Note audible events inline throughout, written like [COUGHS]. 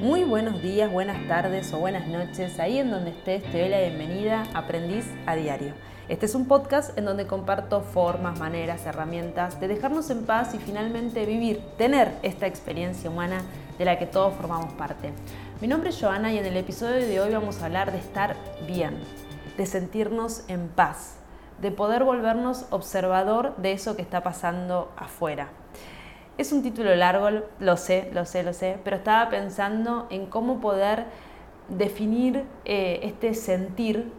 Muy buenos días, buenas tardes o buenas noches, ahí en donde estés te doy la bienvenida Aprendiz a Diario. Este es un podcast en donde comparto formas, maneras, herramientas de dejarnos en paz y finalmente vivir, tener esta experiencia humana de la que todos formamos parte. Mi nombre es Joana y en el episodio de hoy vamos a hablar de estar bien, de sentirnos en paz, de poder volvernos observador de eso que está pasando afuera. Es un título largo, lo sé, lo sé, lo sé, pero estaba pensando en cómo poder definir eh, este sentir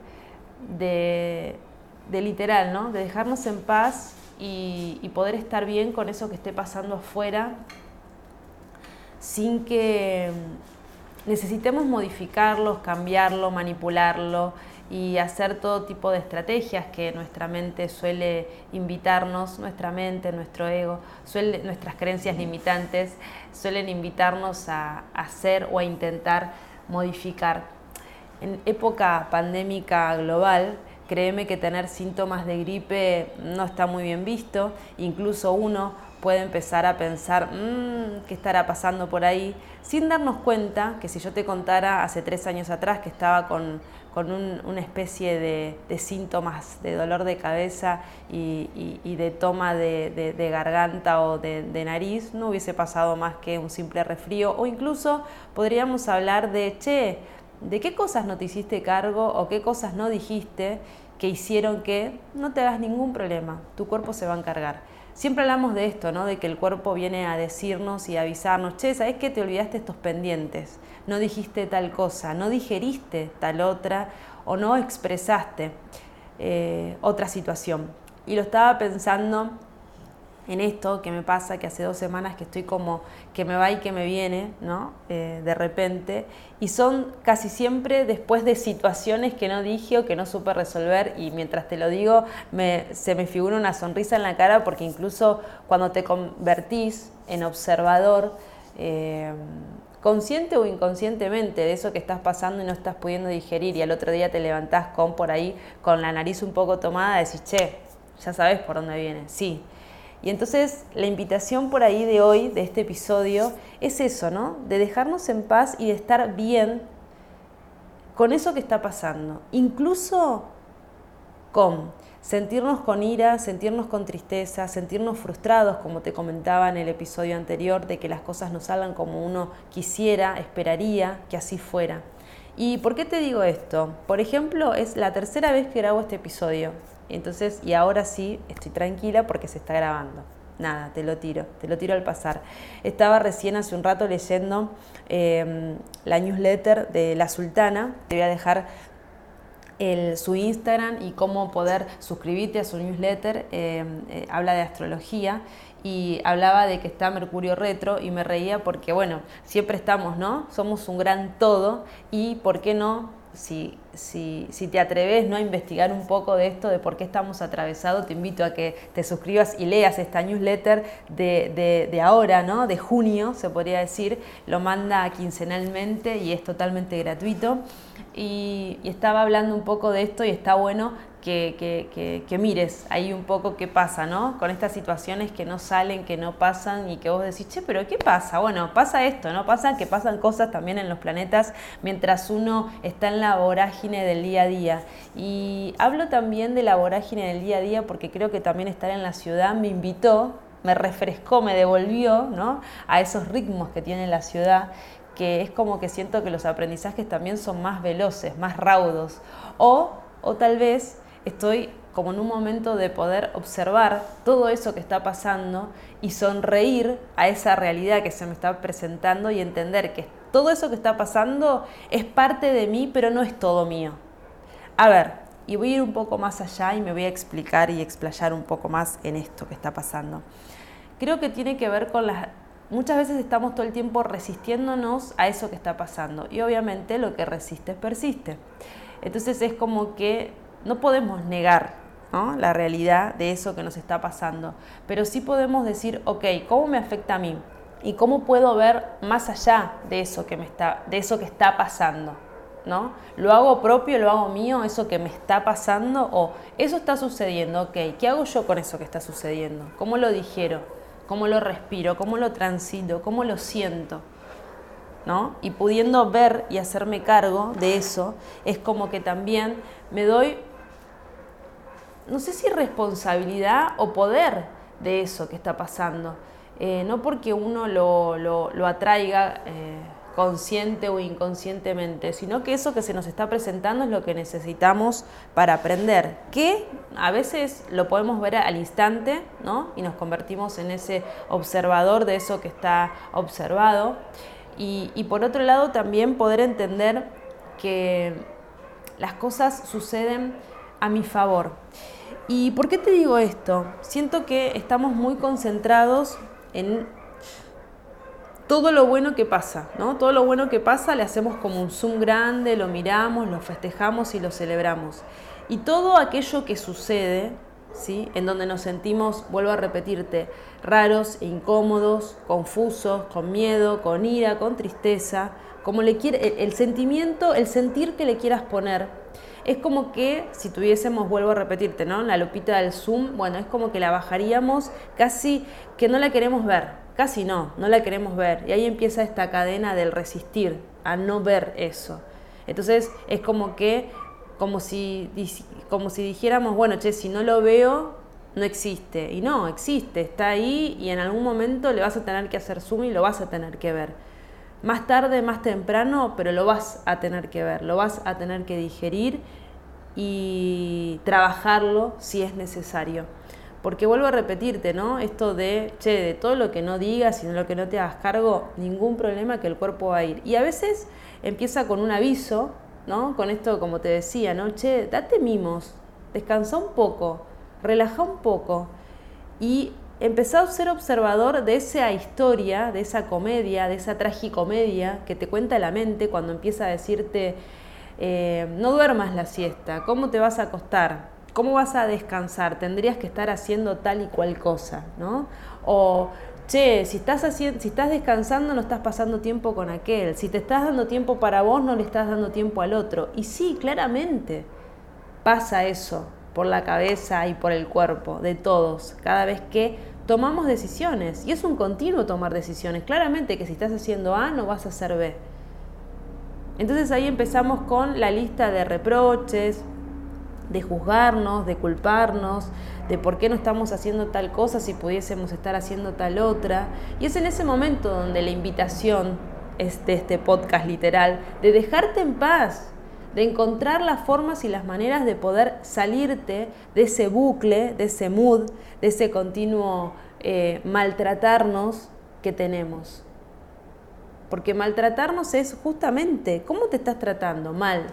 de, literal, ¿no? De dejarnos en paz y, y, poder estar bien con eso que esté pasando afuera sin que necesitemos modificarlo, cambiarlo, manipularlo, y hacer todo tipo de estrategias que nuestra mente suele invitarnos, nuestra mente, nuestro ego, suele, nuestras creencias limitantes suelen invitarnos a hacer o a intentar modificar. En época pandémica global, créeme que tener síntomas de gripe no está muy bien visto, incluso uno puede empezar a pensar, mmm, ¿qué estará pasando por ahí? Sin darnos cuenta que si yo te contara hace tres años atrás que estaba con, una especie de, síntomas de dolor de cabeza y, de toma de, garganta o de, nariz, no hubiese pasado más que un simple resfrío o incluso podríamos hablar de, che, ¿de qué cosas no te hiciste cargo o qué cosas no dijiste que hicieron que no te hagas ningún problema? Tu cuerpo se va a encargar. Siempre hablamos de esto, ¿no? De que el cuerpo viene a decirnos y avisarnos, che, ¿sabes que te olvidaste estos pendientes? No dijiste tal cosa, no digeriste tal otra o no expresaste eh, otra situación. Y lo estaba pensando en esto que me pasa, que hace dos semanas que estoy como que me va y que me viene, ¿no? Eh, de repente. Y son casi siempre después de situaciones que no dije o que no supe resolver. Y mientras te lo digo, se me figura una sonrisa en la cara porque incluso cuando te convertís en observador, eh, consciente o inconscientemente de eso que estás pasando y no estás pudiendo digerir y al otro día te levantás con por ahí con la nariz un poco tomada, decís, che, ya sabes por dónde viene. Sí, y entonces la invitación por ahí de hoy, de este episodio, es eso, ¿no? De dejarnos en paz y de estar bien con eso que está pasando. Incluso con sentirnos con ira, sentirnos con tristeza, sentirnos frustrados, como te comentaba en el episodio anterior, de que las cosas no salgan como uno quisiera, esperaría que así fuera. ¿Y por qué te digo esto? Por ejemplo, es la tercera vez que grabo este episodio. Entonces, y ahora sí, estoy tranquila porque se está grabando. Nada, te lo tiro, te lo tiro al pasar. Estaba recién hace un rato leyendo em, la newsletter de La Sultana. Te voy a dejar su Instagram y cómo poder suscribirte a su newsletter. Em, eh, habla de astrología y hablaba de que está Mercurio retro y me reía porque, bueno, siempre estamos, ¿no? Somos un gran todo y, ¿por qué no? si, si, si, te atreves ¿no? a investigar un poco de esto, de por qué estamos atravesados, te invito a que te suscribas y leas esta newsletter de, de, ahora, ¿no? de junio, se podría decir. Lo manda quincenalmente y es totalmente gratuito. Y estaba hablando un poco de esto y está bueno que, que, mires ahí un poco qué pasa, ¿no? Con estas situaciones que no salen, que no pasan y que vos decís, che, pero ¿qué pasa? Bueno, pasa esto, ¿no? Pasa que pasan cosas también en los planetas mientras uno está en la vorágine del día a día. Y hablo también de la vorágine del día a día porque creo que también estar en la ciudad me invitó, me refrescó, me devolvió, ¿no? A esos ritmos que tiene la ciudad que es como que siento que los aprendizajes también son más veloces, más raudos. O, o tal vez estoy como en un momento de poder observar todo eso que está pasando y sonreír a esa realidad que se me está presentando y entender que todo eso que está pasando es parte de mí, pero no es todo mío. A ver, y voy a ir un poco más allá y me voy a explicar y explayar un poco más en esto que está pasando. Creo que tiene que ver con las... Muchas veces estamos todo el tiempo resistiéndonos a eso que está pasando y obviamente lo que resiste persiste. Entonces es como que no podemos negar la realidad de eso que nos está pasando, pero sí podemos decir, ok, ¿cómo me afecta a mí? ¿Y cómo puedo ver más allá de eso que, me está, de eso que está pasando? ¿No? ¿Lo hago propio, lo hago mío, eso que me está pasando? ¿O eso está sucediendo? Ok, ¿qué hago yo con eso que está sucediendo? ¿Cómo lo digiero? ¿Cómo lo respiro? ¿Cómo lo transito? ¿Cómo lo siento? ¿no? Y pudiendo ver y hacerme cargo de eso, es como que también me doy, no sé si responsabilidad o poder de eso que está pasando. Eh, no porque uno lo, atraiga. Eh, consciente o inconscientemente, sino que eso que se nos está presentando es lo que necesitamos para aprender, que a veces lo podemos ver al instante, ¿no? Y nos convertimos en ese observador de eso que está observado. Y por otro lado también poder entender que las cosas suceden a mi favor. ¿Y por qué te digo esto? Siento que estamos muy concentrados en todo lo bueno que pasa, ¿no? Todo lo bueno que pasa le hacemos como un zoom grande, lo miramos, lo festejamos y lo celebramos. Y todo aquello que sucede, ¿sí? En donde nos sentimos, vuelvo a repetirte, raros incómodos, confusos, con miedo, con ira, con tristeza, como le quiere, el sentimiento, el sentir que le quieras poner, es como que si tuviésemos, vuelvo a repetirte, ¿no? La lupita del zoom, bueno, es como que la bajaríamos casi que no la queremos ver, Casi no, no la queremos ver. Y ahí empieza esta cadena del resistir a no ver eso. Entonces es como que, como si, como si dijéramos, bueno, che, si no lo veo, no existe. Y no, existe, está ahí y en algún momento le vas a tener que hacer zoom y lo vas a tener que ver. Más tarde, más temprano, pero lo vas a tener que ver, lo vas a tener que digerir y trabajarlo si es necesario. Porque vuelvo a repetirte, ¿no? Esto de, che, de todo lo que no digas y de lo que no te hagas cargo, ningún problema que el cuerpo va a ir. Y a veces empieza con un aviso, ¿no? Con esto, como te decía, ¿no? Che, date mimos, descansa un poco, relaja un poco. Y empezá a ser observador de esa historia, de esa comedia, de esa tragicomedia que te cuenta la mente cuando empieza a decirte, eh, no duermas la siesta, ¿cómo te vas a acostar? ¿Cómo vas a descansar? Tendrías que estar haciendo tal y cual cosa, ¿no? O, che, si estás, haciendo, si estás descansando no estás pasando tiempo con aquel, si te estás dando tiempo para vos no le estás dando tiempo al otro. Y sí, claramente pasa eso por la cabeza y por el cuerpo de todos, cada vez que tomamos decisiones. Y es un continuo tomar decisiones. Claramente que si estás haciendo A no vas a hacer B. Entonces ahí empezamos con la lista de reproches, de juzgarnos, de culparnos, de por qué no estamos haciendo tal cosa si pudiésemos estar haciendo tal otra. Y es en ese momento donde la invitación es de este podcast literal, de dejarte en paz, de encontrar las formas y las maneras de poder salirte de ese bucle, de ese mood, de ese continuo eh, maltratarnos que tenemos. Porque maltratarnos es justamente, ¿cómo te estás tratando? Mal.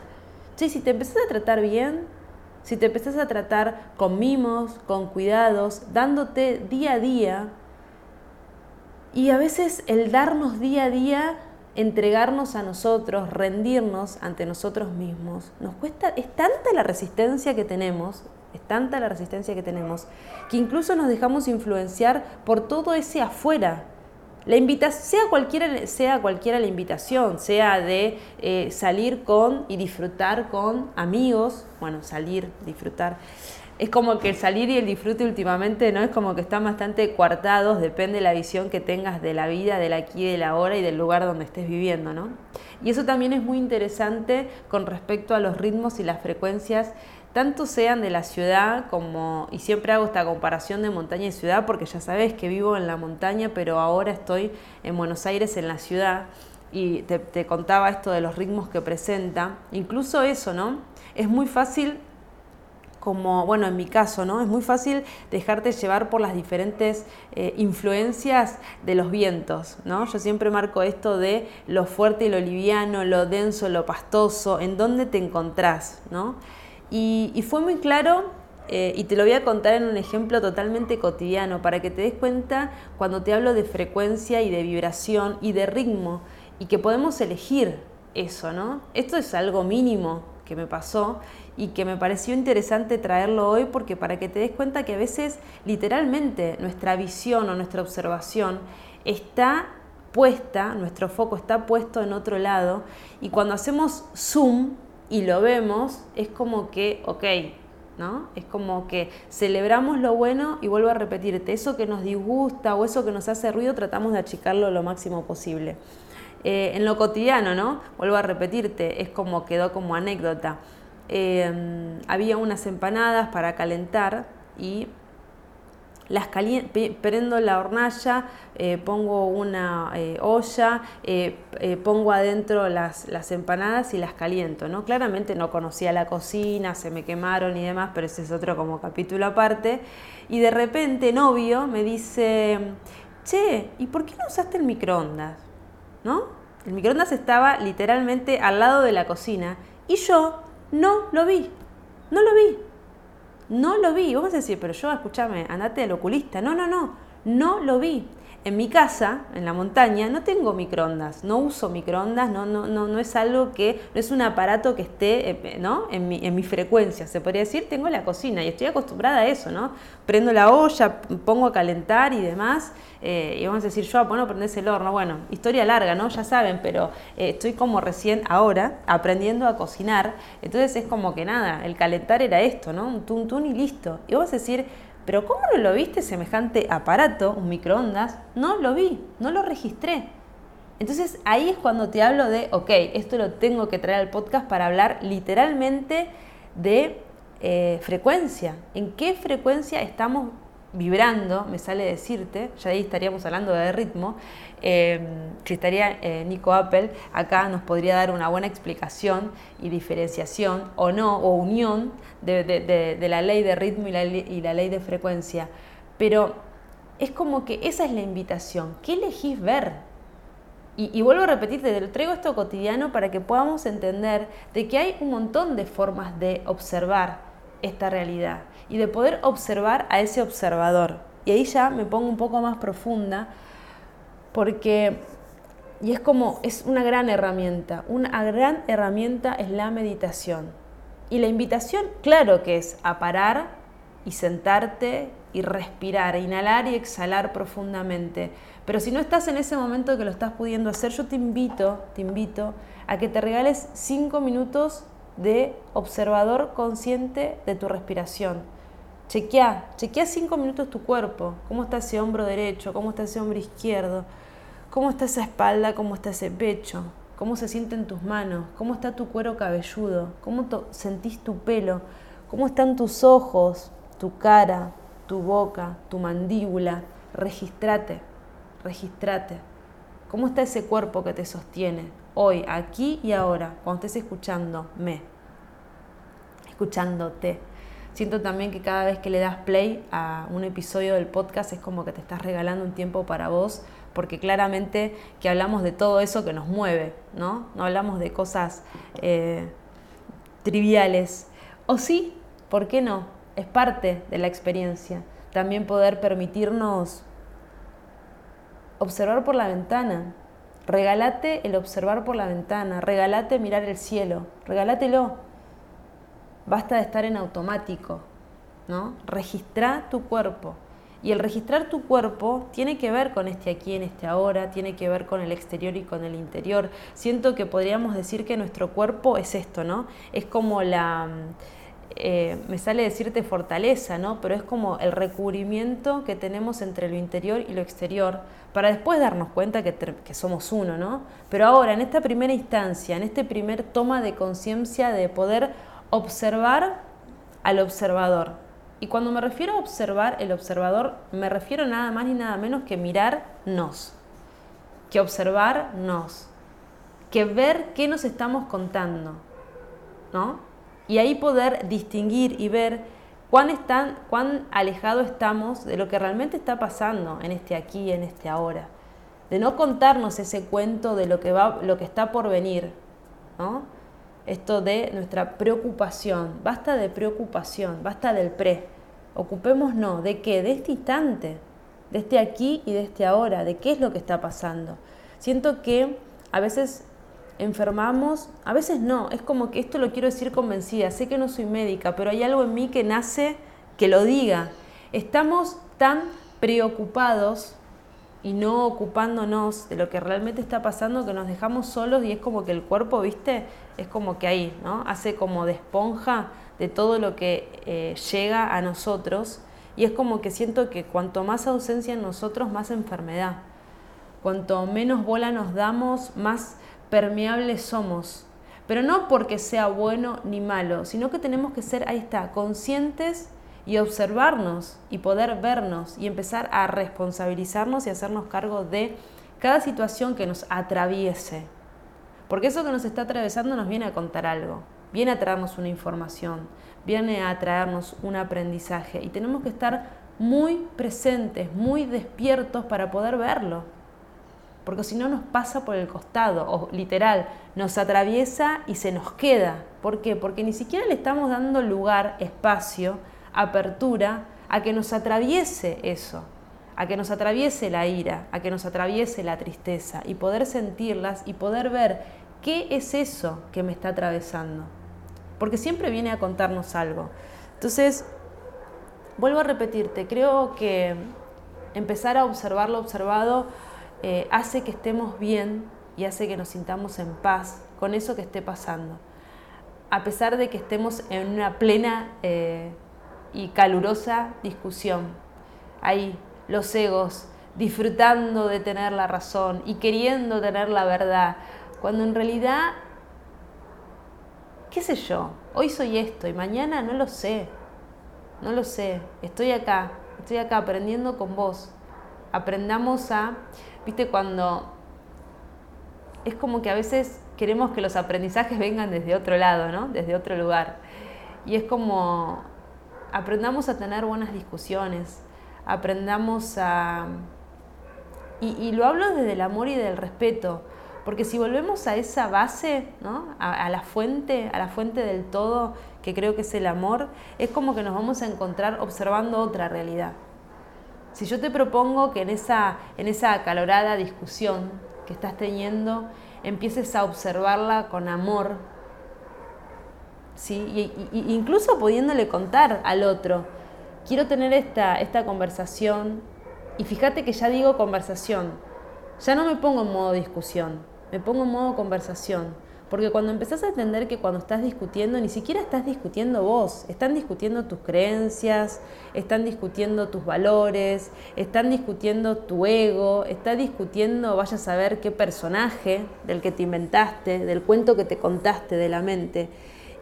Si te empezás a tratar bien, si te empezás a tratar con mimos, con cuidados, dándote día a día, y a veces el darnos día a día, entregarnos a nosotros, rendirnos ante nosotros mismos, nos cuesta, es tanta la resistencia que tenemos, es tanta la resistencia que tenemos, que incluso nos dejamos influenciar por todo ese afuera, la invitación, sea cualquiera, sea cualquiera la invitación, sea de eh, salir con y disfrutar con amigos, bueno, salir, disfrutar. Es como que el salir y el disfrute últimamente no es como que están bastante coartados, depende de la visión que tengas de la vida, del aquí, de la hora y del lugar donde estés viviendo, ¿no? Y eso también es muy interesante con respecto a los ritmos y las frecuencias tanto sean de la ciudad como, y siempre hago esta comparación de montaña y ciudad porque ya sabes que vivo en la montaña, pero ahora estoy en Buenos Aires, en la ciudad, y te, contaba esto de los ritmos que presenta, incluso eso, ¿no? Es muy fácil como, bueno, en mi caso, ¿no? Es muy fácil dejarte llevar por las diferentes eh, influencias de los vientos, ¿no? Yo siempre marco esto de lo fuerte y lo liviano, lo denso, lo pastoso, en dónde te encontrás, ¿no? Y, fue muy claro, eh, y te lo voy a contar en un ejemplo totalmente cotidiano, para que te des cuenta cuando te hablo de frecuencia y de vibración y de ritmo, y que podemos elegir eso, ¿no? Esto es algo mínimo que me pasó y que me pareció interesante traerlo hoy porque para que te des cuenta que a veces literalmente nuestra visión o nuestra observación está puesta, nuestro foco está puesto en otro lado y cuando hacemos zoom y lo vemos, es como que, ok, ¿no? Es como que celebramos lo bueno y vuelvo a repetirte, eso que nos disgusta o eso que nos hace ruido tratamos de achicarlo lo máximo posible. Eh, en lo cotidiano, ¿no? Vuelvo a repetirte, es como quedó como anécdota. Eh, había unas empanadas para calentar y las prendo la hornalla, eh, pongo una eh, olla, eh, pongo adentro las, las, empanadas y las caliento. ¿no? Claramente no conocía la cocina, se me quemaron y demás, pero ese es otro como capítulo aparte. Y de repente novio me dice, che, ¿y por qué no usaste el microondas? ¿No? El microondas estaba literalmente al lado de la cocina y yo no lo vi, no lo vi. No lo vi. Vas a decir, pero yo, escúchame, andate al oculista. No, no, no. No lo vi. En mi casa, en la montaña, no tengo microondas, no uso microondas, no, no, no, no es algo que, no es un aparato que esté eh, ¿no? en, mi, en mi frecuencia, se podría decir, tengo la cocina y estoy acostumbrada a eso, ¿no? Prendo la olla, pongo a calentar y demás, eh, y vamos a decir, yo, bueno, prendés el horno, bueno, historia larga, ¿no? Ya saben, pero eh, estoy como recién ahora aprendiendo a cocinar, entonces es como que nada, el calentar era esto, ¿no? Un tun tun y listo. Y vamos a decir, pero ¿cómo no lo viste semejante aparato, un microondas? No lo vi, no lo registré. Entonces ahí es cuando te hablo de, ok, esto lo tengo que traer al podcast para hablar literalmente de eh, frecuencia. ¿En qué frecuencia estamos vibrando, me sale decirte, ya ahí estaríamos hablando de ritmo, eh, si estaría eh, Nico Apple, acá nos podría dar una buena explicación y diferenciación o no, o unión de, la ley de ritmo y la, ley de frecuencia. Pero es como que esa es la invitación. ¿Qué elegís ver? Y, y, vuelvo a repetirte, te lo traigo esto cotidiano para que podamos entender de que hay un montón de formas de observar esta realidad y de poder observar a ese observador. Y ahí ya me pongo un poco más profunda porque, y es como, es una gran herramienta, una gran herramienta es la meditación. Y la invitación, claro que es a parar y sentarte y respirar, inhalar y exhalar profundamente. Pero si no estás en ese momento que lo estás pudiendo hacer, yo te invito, te invito a que te regales cinco minutos de observador consciente de tu respiración. Chequea, chequea cinco minutos tu cuerpo, cómo está ese hombro derecho, cómo está ese hombro izquierdo, cómo está esa espalda, cómo está ese pecho, cómo se sienten tus manos, cómo está tu cuero cabelludo, cómo sentís tu pelo, cómo están tus ojos, tu cara, tu boca, tu mandíbula. Registrate, registrate. ¿Cómo está ese cuerpo que te sostiene hoy, aquí y ahora, cuando estés escuchándome, escuchándote? Siento también que cada vez que le das play a un episodio del podcast es como que te estás regalando un tiempo para vos, porque claramente que hablamos de todo eso que nos mueve, ¿no? No hablamos de cosas eh, triviales. O sí, ¿por qué no? Es parte de la experiencia. También poder permitirnos observar por la ventana. Regálate el observar por la ventana, regálate mirar el cielo, regálátelo Basta de estar en automático, ¿no? Registra tu cuerpo. Y el registrar tu cuerpo tiene que ver con este aquí, en este ahora, tiene que ver con el exterior y con el interior. Siento que podríamos decir que nuestro cuerpo es esto, ¿no? Es como la, eh, me sale decirte fortaleza, ¿no? Pero es como el recubrimiento que tenemos entre lo interior y lo exterior, para después darnos cuenta que, que somos uno, ¿no? Pero ahora, en esta primera instancia, en este primer toma de conciencia de poder observar al observador. Y cuando me refiero a observar el observador, me refiero nada más ni nada menos que mirarnos, que observarnos, que ver qué nos estamos contando, ¿no? Y ahí poder distinguir y ver cuán, están, cuán alejado estamos de lo que realmente está pasando en este aquí, en este ahora. De no contarnos ese cuento de lo que, va, lo que está por venir, ¿no? Esto de nuestra preocupación. Basta de preocupación, basta del pre. Ocupémonos de qué? De este instante, de este aquí y de este ahora, de qué es lo que está pasando. Siento que a veces enfermamos, a veces no, es como que esto lo quiero decir convencida, sé que no soy médica, pero hay algo en mí que nace que lo diga. Estamos tan preocupados y no ocupándonos de lo que realmente está pasando, que nos dejamos solos y es como que el cuerpo, viste, es como que ahí, ¿no? Hace como de esponja de todo lo que eh, llega a nosotros y es como que siento que cuanto más ausencia en nosotros, más enfermedad. Cuanto menos bola nos damos, más permeables somos. Pero no porque sea bueno ni malo, sino que tenemos que ser, ahí está, conscientes y observarnos y poder vernos y empezar a responsabilizarnos y hacernos cargo de cada situación que nos atraviese. Porque eso que nos está atravesando nos viene a contar algo, viene a traernos una información, viene a traernos un aprendizaje y tenemos que estar muy presentes, muy despiertos para poder verlo porque si no nos pasa por el costado, o literal, nos atraviesa y se nos queda. ¿Por qué? Porque ni siquiera le estamos dando lugar, espacio, apertura a que nos atraviese eso, a que nos atraviese la ira, a que nos atraviese la tristeza y poder sentirlas y poder ver qué es eso que me está atravesando. Porque siempre viene a contarnos algo. Entonces, vuelvo a repetirte, creo que empezar a observar lo observado eh, hace que estemos bien y hace que nos sintamos en paz con eso que esté pasando. A pesar de que estemos en una plena eh, y calurosa discusión. Ahí, los egos disfrutando de tener la razón y queriendo tener la verdad, cuando en realidad, qué sé yo, hoy soy esto y mañana no lo sé, no lo sé, estoy acá, estoy acá aprendiendo con vos. Aprendamos a Viste, cuando es como que a veces queremos que los aprendizajes vengan desde otro lado, ¿no? Desde otro lugar. Y es como aprendamos a tener buenas discusiones, aprendamos a... Y, lo hablo desde el amor y del respeto, porque si volvemos a esa base, ¿no? a, a, la fuente, a la fuente del todo, que creo que es el amor, es como que nos vamos a encontrar observando otra realidad. Si yo te propongo que en esa, en esa acalorada discusión que estás teniendo empieces a observarla con amor, ¿sí? Y, incluso pudiéndole contar al otro, quiero tener esta, esta conversación, y fíjate que ya digo conversación, ya no me pongo en modo discusión, me pongo en modo conversación porque cuando empezás a entender que cuando estás discutiendo, ni siquiera estás discutiendo vos, están discutiendo tus creencias, están discutiendo tus valores, están discutiendo tu ego, está discutiendo, vaya a saber qué personaje del que te inventaste, del cuento que te contaste de la mente.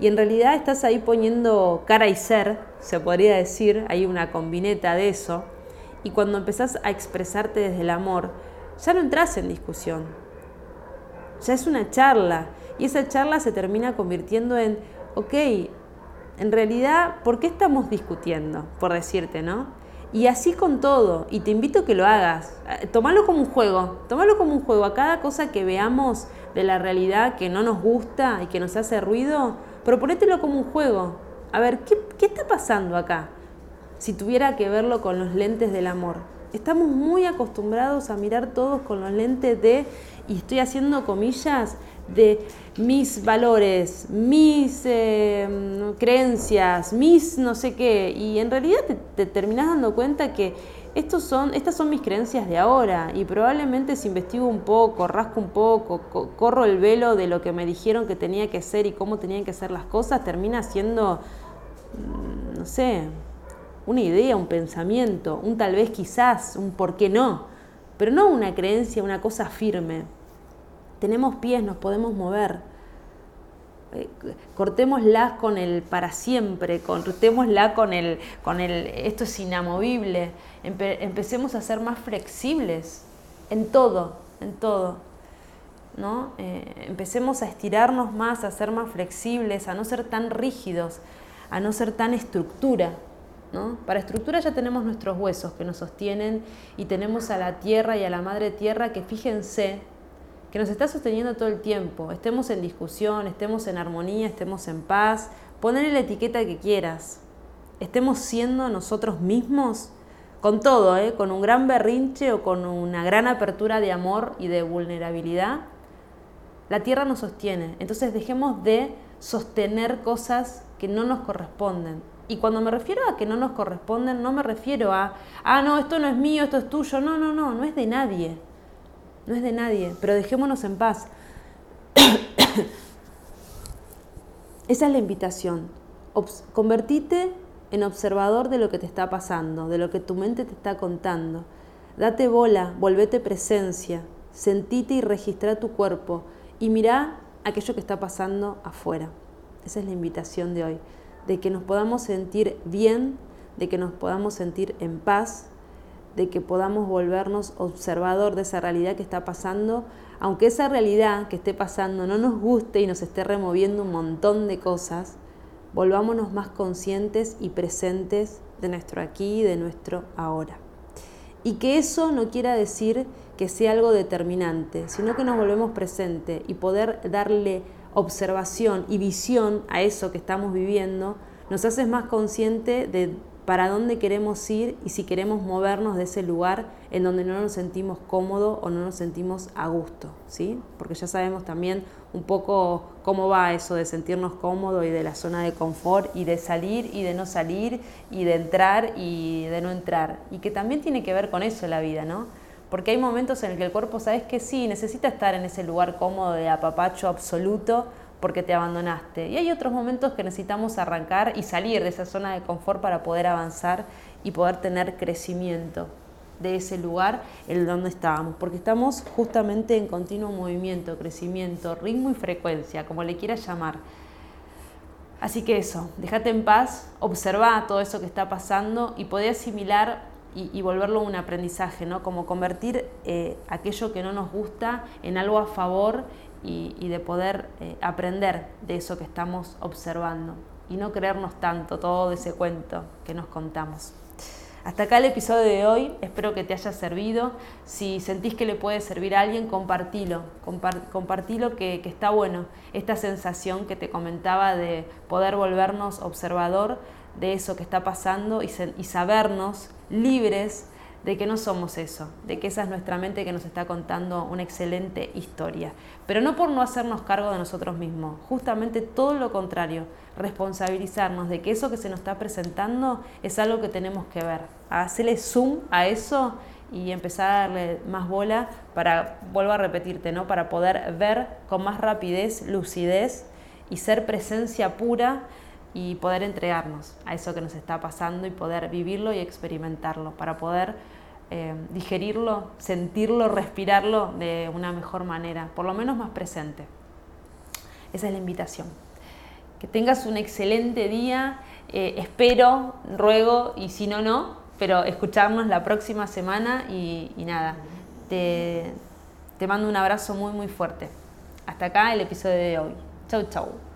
Y en realidad estás ahí poniendo cara y ser, se podría decir, hay una combineta de eso. Y cuando empezás a expresarte desde el amor, ya no entras en discusión, ya es una charla y esa charla se termina convirtiendo en, ok, en realidad, ¿por qué estamos discutiendo? Por decirte, ¿no? Y así con todo, y te invito a que lo hagas. Eh, tómalo como un juego, tómalo como un juego. A cada cosa que veamos de la realidad que no nos gusta y que nos hace ruido, proponételo como un juego. A ver, ¿qué, qué está pasando acá? Si tuviera que verlo con los lentes del amor. Estamos muy acostumbrados a mirar todos con los lentes de, y estoy haciendo comillas, de mis valores, mis eh, creencias, mis no sé qué, y en realidad te, te terminas dando cuenta que estos son, estas son mis creencias de ahora y probablemente si investigo un poco, rasco un poco, corro el velo de lo que me dijeron que tenía que ser y cómo tenían que ser las cosas, termina siendo, mm, no sé, una idea, un pensamiento, un tal vez quizás, un por qué no, pero no una creencia, una cosa firme tenemos pies, nos podemos mover. Eh, cortémoslas con el para siempre, cortémosla con el, con el esto es inamovible. empecemos a ser más flexibles en todo, en todo. ¿no? Eh, empecemos a estirarnos más, a ser más flexibles, a no ser tan rígidos, a no ser tan estructura. ¿no? Para estructura ya tenemos nuestros huesos que nos sostienen y tenemos a la tierra y a la madre tierra que fíjense que nos está sosteniendo todo el tiempo. Estemos en discusión, estemos en armonía, estemos en paz. Ponle la etiqueta que quieras. Estemos siendo nosotros mismos con todo, ¿eh? con un gran berrinche o con una gran apertura de amor y de vulnerabilidad. La tierra nos sostiene. Entonces dejemos de sostener cosas que no nos corresponden. Y cuando me refiero a que no nos corresponden, no me refiero a, ah, no, esto no es mío, esto es tuyo. No, no, no, no es de nadie no es de nadie, pero dejémonos en paz. [COUGHS] Esa es la invitación. convertite en observador de lo que te está pasando, de lo que tu mente te está contando. Date bola, volvete presencia, sentite y registra tu cuerpo y mirá aquello que está pasando afuera. Esa es la invitación de hoy, de que nos podamos sentir bien, de que nos podamos sentir en paz, de que podamos volvernos observador de esa realidad que está pasando, aunque esa realidad que esté pasando no nos guste y nos esté removiendo un montón de cosas, volvámonos más conscientes y presentes de nuestro aquí y de nuestro ahora. Y que eso no quiera decir que sea algo determinante, sino que nos volvemos presentes y poder darle observación y visión a eso que estamos viviendo, nos hace más consciente de para dónde queremos ir y si queremos movernos de ese lugar en donde no nos sentimos cómodos o no nos sentimos a gusto, ¿sí? Porque ya sabemos también un poco cómo va eso de sentirnos cómodos y de la zona de confort y de salir y de no salir y de entrar y de no entrar. Y que también tiene que ver con eso la vida, ¿no? Porque hay momentos en el que el cuerpo sabes que sí, necesita estar en ese lugar cómodo de apapacho absoluto porque te abandonaste. Y hay otros momentos que necesitamos arrancar y salir de esa zona de confort para poder avanzar y poder tener crecimiento de ese lugar en donde estábamos, porque estamos justamente en continuo movimiento, crecimiento, ritmo y frecuencia, como le quieras llamar. Así que eso, déjate en paz, observa todo eso que está pasando y podés asimilar y, volverlo un aprendizaje, ¿no? Como convertir eh, aquello que no nos gusta en algo a favor y, de poder eh, aprender de eso que estamos observando y no creernos tanto todo ese cuento que nos contamos. Hasta acá el episodio de hoy, espero que te haya servido. Si sentís que le puede servir a alguien, compartilo, compartilo que, está bueno. Esta sensación que te comentaba de poder volvernos observador de eso que está pasando y sabernos libres de que no somos eso, de que esa es nuestra mente que nos está contando una excelente historia. Pero no por no hacernos cargo de nosotros mismos, justamente todo lo contrario, responsabilizarnos de que eso que se nos está presentando es algo que tenemos que ver, hacerle zoom a eso y empezar a darle más bola para, vuelvo a repetirte, ¿no? para poder ver con más rapidez, lucidez y ser presencia pura y poder entregarnos a eso que nos está pasando y poder vivirlo y experimentarlo, para poder eh, digerirlo, sentirlo, respirarlo de una mejor manera, por lo menos más presente. Esa es la invitación. Que tengas un excelente día, eh, espero, ruego y si no, no, pero escucharnos la próxima semana y, nada, te, te mando un abrazo muy muy fuerte. Hasta acá el episodio de hoy. Chau, chau.